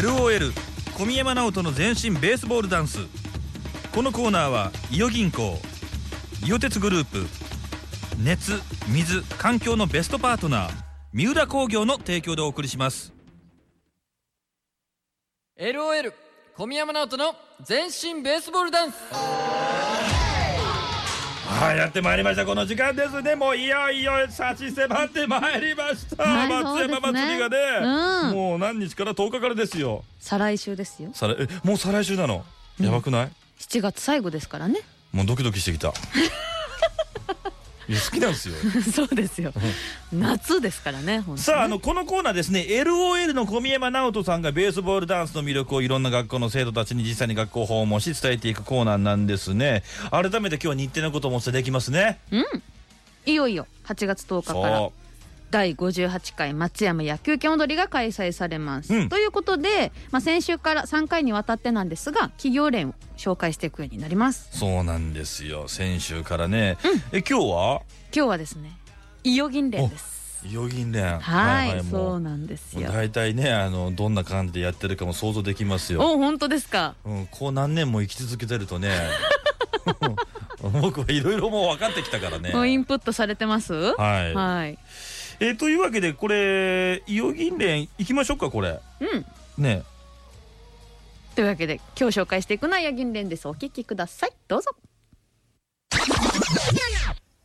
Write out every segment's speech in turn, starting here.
LOL 小宮山直人の全身ベースボールダンス。このコーナーは伊予銀行伊予鉄グループ熱水環境のベストパートナー三浦工業の提供でお送りします。LOL 小宮山直人の全身ベースボールダンス。はいやってまいりました。この時間ですね。もういよいよ差し迫ってまいりました、はい松山祭りがね、うん。もう何日から10日からですよ。再来週ですよ。えもう再来週なの？やばくない、7月最後ですからね。もうドキドキしてきた好きなんですよ。そうですよ。夏ですからねさああのこのコーナーですね LOL の小宮山直人さんがベースボールダンスの魅力をいろんな学校の生徒たちに実際に学校を訪問し伝えていくコーナーなんですね。改めて今日は日程のこともお伝えできますね。いよいよ8月10日から。そ第58回松山野球拳踊りが開催されます、うん。ということで、まあ、先週から3回にわたってなんですが企業連を紹介していくようになります。うそうなんですよ。先週からね、え今日は？今日はですね伊予銀連です。伊予銀連はい、もそうなんですよ。大体ねあのどんな感じでやってるかも想像できますよ、お本当ですか？うん、こう何年も生き続けてるとね 僕はいろいろもう分かってきたからね。もうインプットされてます？はい、はいえーというわけでこれ伊予銀連行きましょうかこれ。うん。ね。というわけで今日紹介していくのはヤギン連です。お聞きください。どうぞ。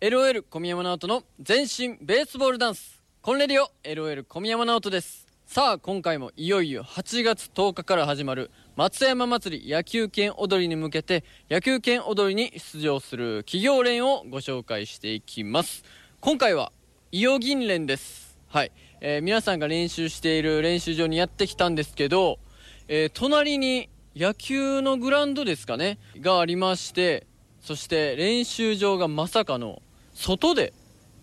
LOL 小宮山直人の全身ベースボールダンス。コンレディオ LOL 小宮山直人です。さあ今回もいよいよ8月10日から始まる松山祭り野球拳踊りに向けて野球拳踊りに出場する企業連をご紹介していきます。今回は伊予銀連です。はい、えー皆さんが練習している練習場にやってきたんですけど、えー隣に野球のグラウンドですかね。がありましてそして練習場がまさかの外で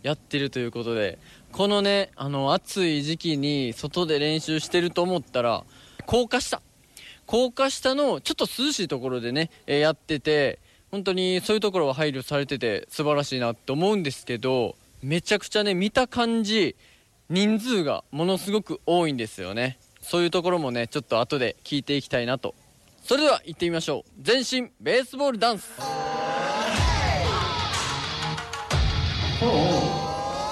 やってるということでこのねあの暑い時期に外で練習してると思ったら高架下。高架下のちょっと涼しいところでね、えーやってて本当にそういうところは配慮されてて素晴らしいなって思うんですけどめちゃくちゃね見た感じ人数がものすごく多いんですよね。そういうところもねちょっと後で聞いていきたいなと。それでは行ってみましょう。全身ベースボールダンス。今日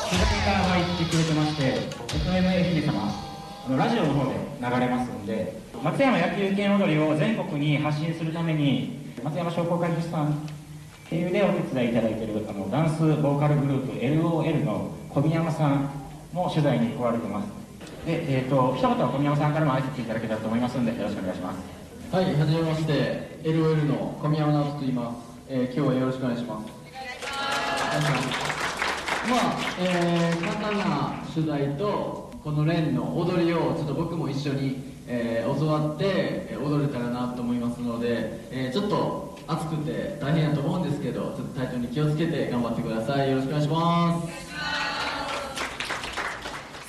取材が入ってくれてまして FM 愛媛様あのラジオの方で流れますんで松山野球拳踊りを全国に発信するために松山商工会議所さん経由でお手伝いいただいているあのダンスボーカルグループ LOL の小宮山さんも取材に来られてますで、えー、と一言小宮山さんからも挨拶いただけたらと思いますんでよろしくお願いしますはい、はじめまして、LOL の小宮山直人と言います。えー、今日はよろしくお願いします。お願いします。まあ、えー、簡単な取材と、この連の踊りをちょっと僕も一緒に、えー、教わってえー踊れたらなと思いますので、えー、ちょっと暑くて大変やと思うんですけど、ちょっと体調に気をつけて頑張ってください。よろしくお願いします。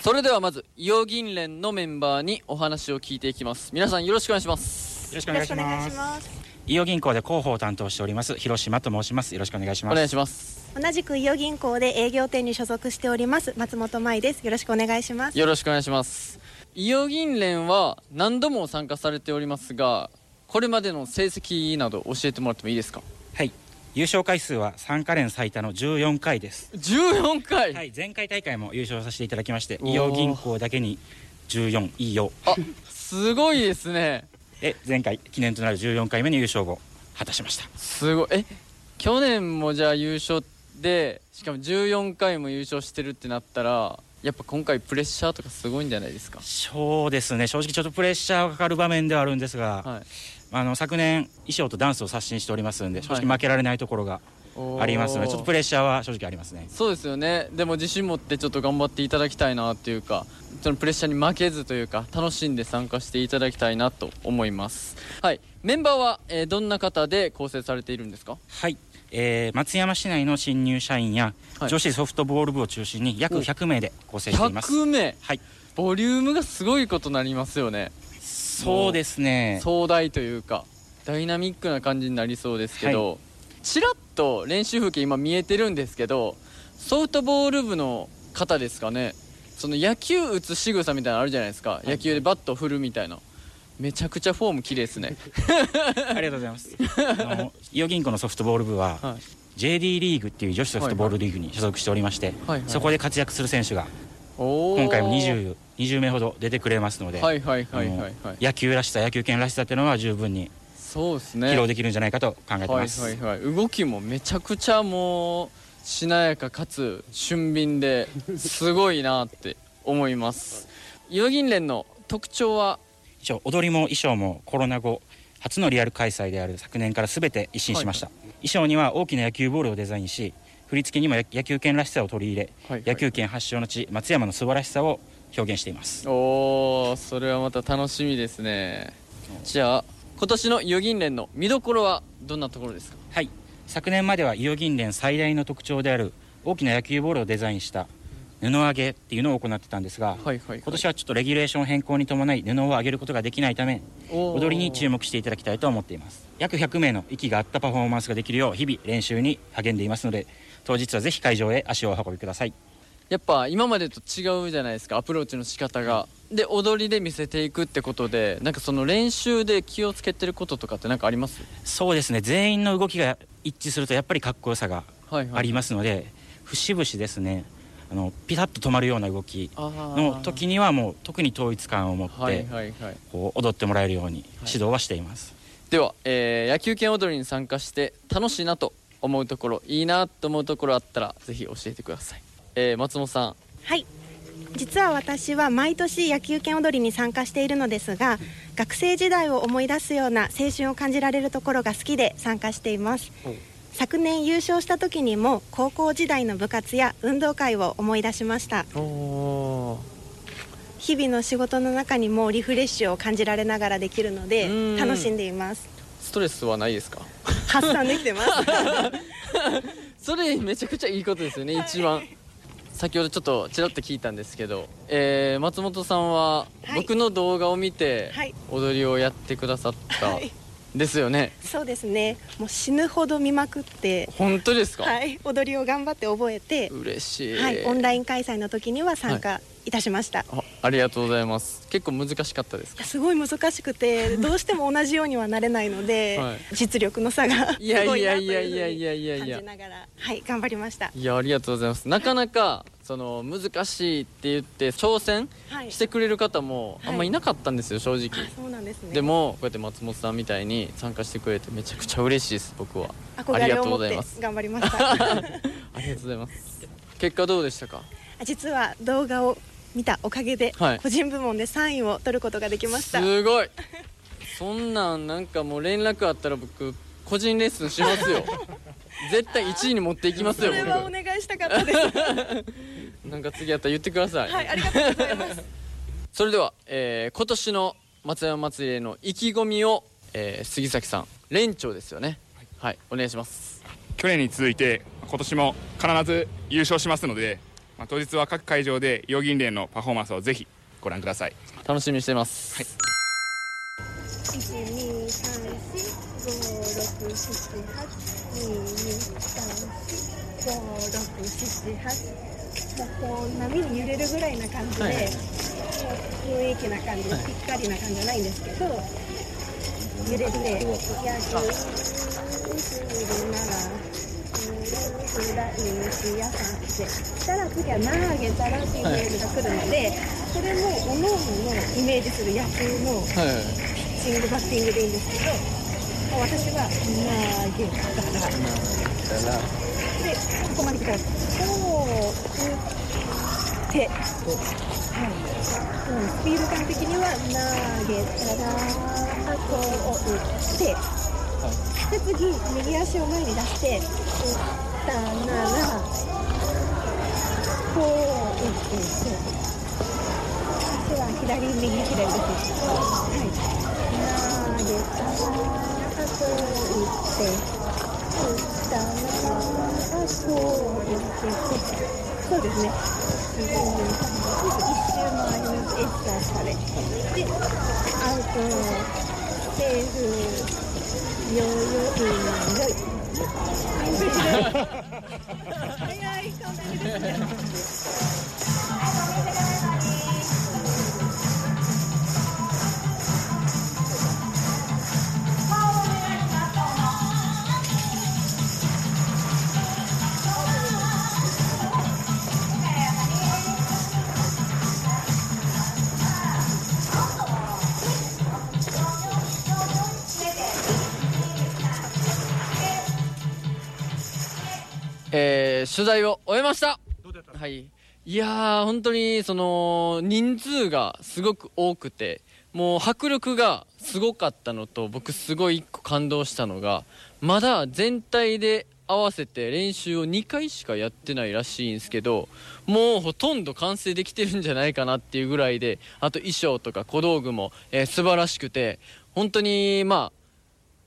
それではまず伊予銀連のメンバーにお話を聞いていきます皆さんよろしくお願いしますよろしくお願いします。伊予銀行で広報を担当しております広島と申します。よろしくお願いします。お願いします同じく伊予銀行で営業店に所属しております松本舞ですよろしくお願いしますよろしくお願いします伊予銀連は何度も参加されておりますがこれまでの成績など教えてもらってもいいですか？はい。優勝回数は参加連最多の14回です。14回、はい。前回大会も優勝させていただきまして、伊予銀行だけに14いいよ。あすごいですねで前回記念となる14回目の優勝を果たしました。すごいえ去年もじゃあ優勝でしかも14回も優勝してるってなったらやっぱ今回プレッシャーとかすごいんじゃないですか？そうですね。正直ちょっとプレッシャーがかかる場面ではあるんですが、はいあの昨年衣装とダンスを刷新しておりますんで、正はい直負けられないところがありますので、ちょっとプレッシャーは正直ありますね。そうですよね。でも自信持ってちょっと頑張っていただきたいなっていうかそのプレッシャーに負けずというか楽しんで参加していただきたいなと思います。はい。メンバーは、えーどんな方で構成されているんですか？はい、えー松山市内の新入社員やはい。女子ソフトボール部を中心に約お。100名で構成しています。100名？はい、ボリュームがすごいことになりますよね。そうですね。壮大というかダイナミックな感じになりそうですけど、ちらっと練習風景今見えてるんですけどソフトボール部の方ですかね。その野球打つ仕草みたいなのあるじゃないですか、野球でバット振るみたいな。めちゃくちゃフォーム綺麗ですね。ありがとうございます。あの伊予銀行のソフトボール部は、はい。JD リーグっていう女子ソフトボールリーグに所属しておりまして、はいはいそこで活躍する選手が今回も 20, 20名ほど出てくれますので、野球らしさ野球拳らしさっていうのは十分にそうですね。披露できるんじゃないかと考えてはいます、はいはい動きもめちゃくちゃもうしなやかかつ俊敏ですごいなって思います。伊予銀連の特徴は一応踊りも衣装もコロナ後初のリアル開催である昨年から全て一新しました、衣装には大きな野球ボールをデザインし振り付けにも野野球拳らしさを取り入れ、はいはい。野球拳発祥の地松山の素晴らしさを表現しています。おーそれはまた楽しみですね。じゃあ今年の伊予銀連の見どころはどんなところですか？はい。昨年までは伊予銀連最大の特徴である大きな野球ボールをデザインした布上げっていうのを行ってたんですが、はいはい、はい、今年はちょっとレギュレーション変更に伴い布を上げることができないため踊りに注目していただきたいと思っています。約100名の息が合ったパフォーマンスができるよう日々練習に励んでいますので当日はぜひ会場へ足をお運びください。やっぱ今までと違うじゃないですかアプローチの仕方がで踊りで見せていくってことでなんかその練習で気をつけてることとかって何かあります？そうですね。全員の動きが一致するとやっぱりかっこよさがはいはい。ありますので、節々ですね。あのピタッと止まるような動きの時にはもう特に統一感を持って、はいはいはい。こう踊ってもらえるように指導はしています、では、えー野球拳踊りに参加して楽しいなと思うところいいなと思うところあったらぜひ教えてください、えー松本さん。はい実は私は毎年野球拳踊りに参加しているのですが学生時代を思い出すような青春を感じられるところが好きで参加しています。昨年優勝した時にも高校時代の部活や運動会を思い出しました。お日々の仕事の中にもリフレッシュを感じられながらできるのでうん。楽しんでいます。ストレスはないですか？発散できてます。それめちゃくちゃいいことですよね、一番先ほどちょっとちらっと聞いたんですけど、えー松本さんははい。僕の動画を見てはい。踊りをやってくださった、はい。ですよね。そうですね。もう死ぬほど見まくって本当ですか、はい。踊りを頑張って覚えて嬉しい、はい、オンライン開催の時には参加い。たしました、い、あありがとうございます。結構難しかったですか？やすごい難しくて どうしても同じようにはなれないので、はい。実力の差がすいやいやいやいやいやいや。感じながらはい。頑張りました。いやありがとうございます。なかなかその難しいって言って挑戦はい。してくれる方もはい。あんまいなかったんですよ正直、あそうなんですね。でもこうやって松本さんみたいに参加してくれてめちゃくちゃ嬉しいです僕は。憧ありがとうございます。頑張りました。ありがとうございます。結果どうでしたか？実は動画を見たおかげで、はい。個人部門で3位を取ることができました。すごい。そんなんなんかもう連絡あったら僕個人レッスンしますよ。絶対1位に持っていきますよそれはお僕願いしたかったですなんか次あったら言ってください。はい、ありがとうございます。それでは、えー、今年の松山祭りへの意気込みを、えー、杉崎さん、連長ですよね。はい、はい、お願いします。去年に続いて、今年も必ず優勝しますので、まあ、当日は各会場で陽銀連のパフォーマンスをぜひご覧ください。楽しみにしています。はい。123456782234567822345678こう波に揺れるぐらいな感じで、はいい、雰囲気な感じで、ぴったりな感じじゃないんですけど、はい、揺れるで、約27。ならい牛屋さってしたら次は何あげたらっていうメールが来るので、それもおのおのイメージする野球のピッチング、バッティングでいいんですけど私は投げたら。でここまで来たらこう打って、はいうん、スピード感的には投げたらこう打ってで次右足を前に出して打ったならこう打って足は左右左ですはい投げたらこう打って打ったらこう打ってそう。ですね。一周回りますエッサーされでアウトセーフよよいよい早い。そんなにです。ね えー取材を終えました。はい。いやー本当にその人数がすごく多くてもう迫力がすごかったのと僕すごい一個感動したのがまだ全体で合わせて練習を2回しかやってないらしいんですけどもうほとんど完成できてるんじゃないかなっていうぐらいであと衣装とか小道具も、えー素晴らしくて本当にまあ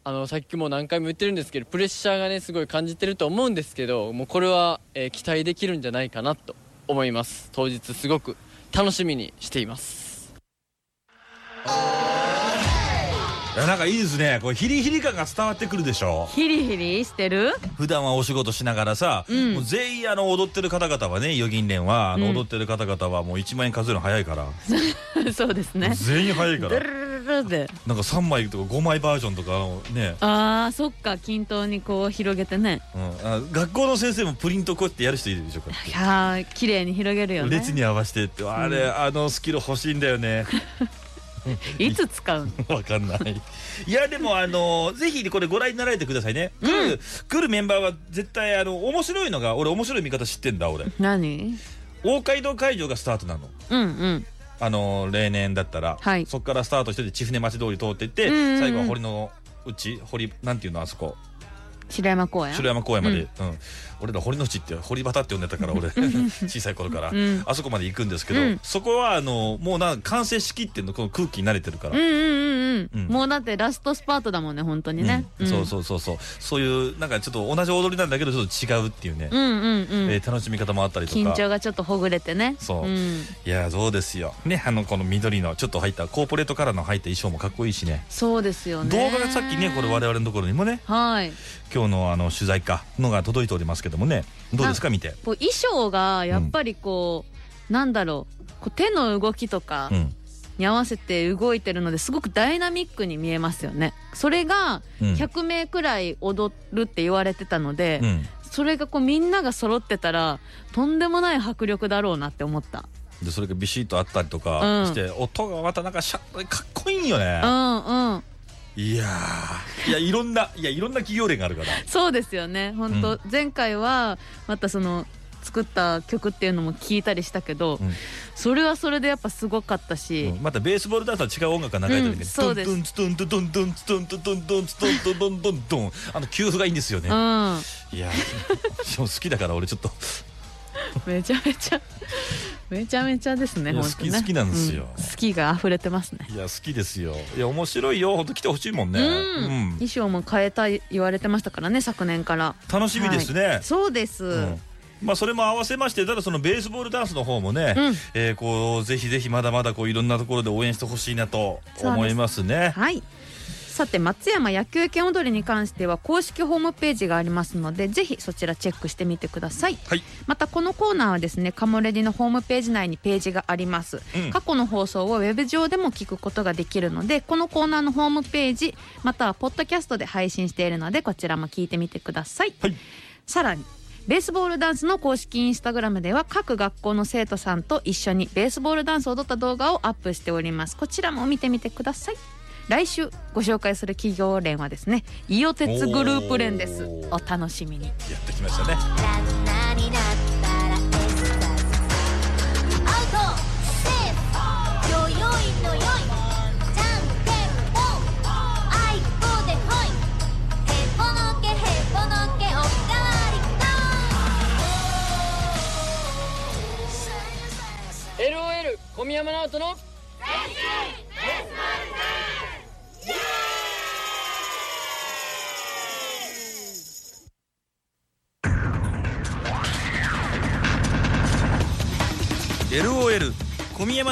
あのさっきも何回も言ってるんですけどプレッシャーがねすごい感じてると思うんですけどもうこれは、えー期待できるんじゃないかなと思います。当日すごく楽しみにしています。いやなんかいいですね。これヒリヒリ感が伝わってくるでしょ。ヒリヒリしてる？普段はお仕事しながらさ、うん。もう全員あの踊ってる方々はね預金連はあのうん。踊ってる方々はもう1万円数えるの早いから、そうですね。全員早いからドゥルルルルで。なんか3枚とか5枚バージョンとかあのね、あーそっか。均等にこう広げてね。うん、あ学校の先生もプリントこうやってやる人いるでしょこうやっていやー綺麗に広げるよね。列に合わせてって。あれ、あのスキル欲しいんだよね。いつ使うの？わかんない。いやでもあのぜひこれご覧になられてくださいね。来る,、来るメンバーは絶対あの面白いのが俺面白い見方知ってんだ俺。何？大街道会場がスタートなの。うんうんあの例年だったら、はい。そこからスタートして千船町通り通っていって、うんうん。うん最後は堀の内堀なんていうのあそこ。白山公園？城山公園まで、うん俺ら堀の内って堀端って呼んでたから俺小さい頃から、ん。あそこまで行くんですけど、うん。そこはあのもうな完成しきってんのこの空気に慣れてるから、うんうんうんもうだってラストスパートだもんね本当にね、うん。そうそうそうそう。そういうなんかちょっと同じ踊りなんだけどちょっと違うっていうね、うんうんうん、えー楽しみ方もあったりとか。緊張がちょっとほぐれてね。そう。うん、いやそうですよ。ねあのこの緑のちょっと入ったコーポレートカラーの入った衣装もかっこいいしね。そうですよね。動画がさっきねこれ我々のところにもね。はい。今日のあの取材かのが届いておりますけどもね。どうですか見て。こう衣装がやっぱりこう、なんだろう。こう手の動きとかうん。に合わせて動いてるのですごくダイナミックに見えますよね。それがうん。100名くらい踊るって言われてたので、うん。それがこうみんなが揃ってたらとんでもない迫力だろうなって思った。でそれがビシッとあったりとうん。かして、音がまたなんかシャッかっこいいよね。う、んうんいやー。いやいろんないやいろんな企業連があるから。そうですよね。本当、前回はまたその作った曲っていうのも聞いたりしたけど、うん。それはそれでやっぱすごかったし、うん。またベースボールダンスは違う音楽が流れてる。けど、うんそうです。ドンドンドンドンドンドンドンドンドンドンドンドンドンドンあの給付がいいんですよね、うん、いやー好きだから俺ちょっと めちゃめちゃめちゃめちゃですね好き好きなんですよ。うん。好きが溢れてますね。いや好きですよ。いや面白いよ本当来てほしいもんね、うん。うん。衣装も変えたい言われてましたからね昨年から。楽しみですね、そうです、うん。まあそれも合わせましてただそのベースボールダンスの方もね、うん。えーこうぜひぜひまだまだこういろんなところで応援してほしいなと思いますね。はいさて松山野球拳踊りに関しては公式ホームページがありますのでぜひそちらチェックしてみてください。はい。またこのコーナーはですねカモレディのホームページ内にページがあります、うん。過去の放送をウェブ上でも聞くことができるのでこのコーナーのホームページまたはポッドキャストで配信しているのでこちらも聞いてみてください、はい。さらにベースボールダンスの公式インスタグラムでは各学校の生徒さんと一緒にベースボールダンスを踊った動画をアップしております。こちらも見てみてください来週ご紹介する企業連はですね伊予鉄グループ連です。お楽しみに。やってきましたね。ランナーにな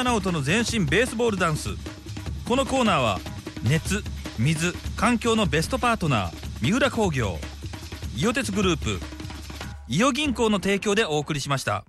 直人の全身ベースボールダンス」このコーナーは熱水環境のベストパートナー三浦工業伊予鉄グループ伊予銀行の提供でお送りしました。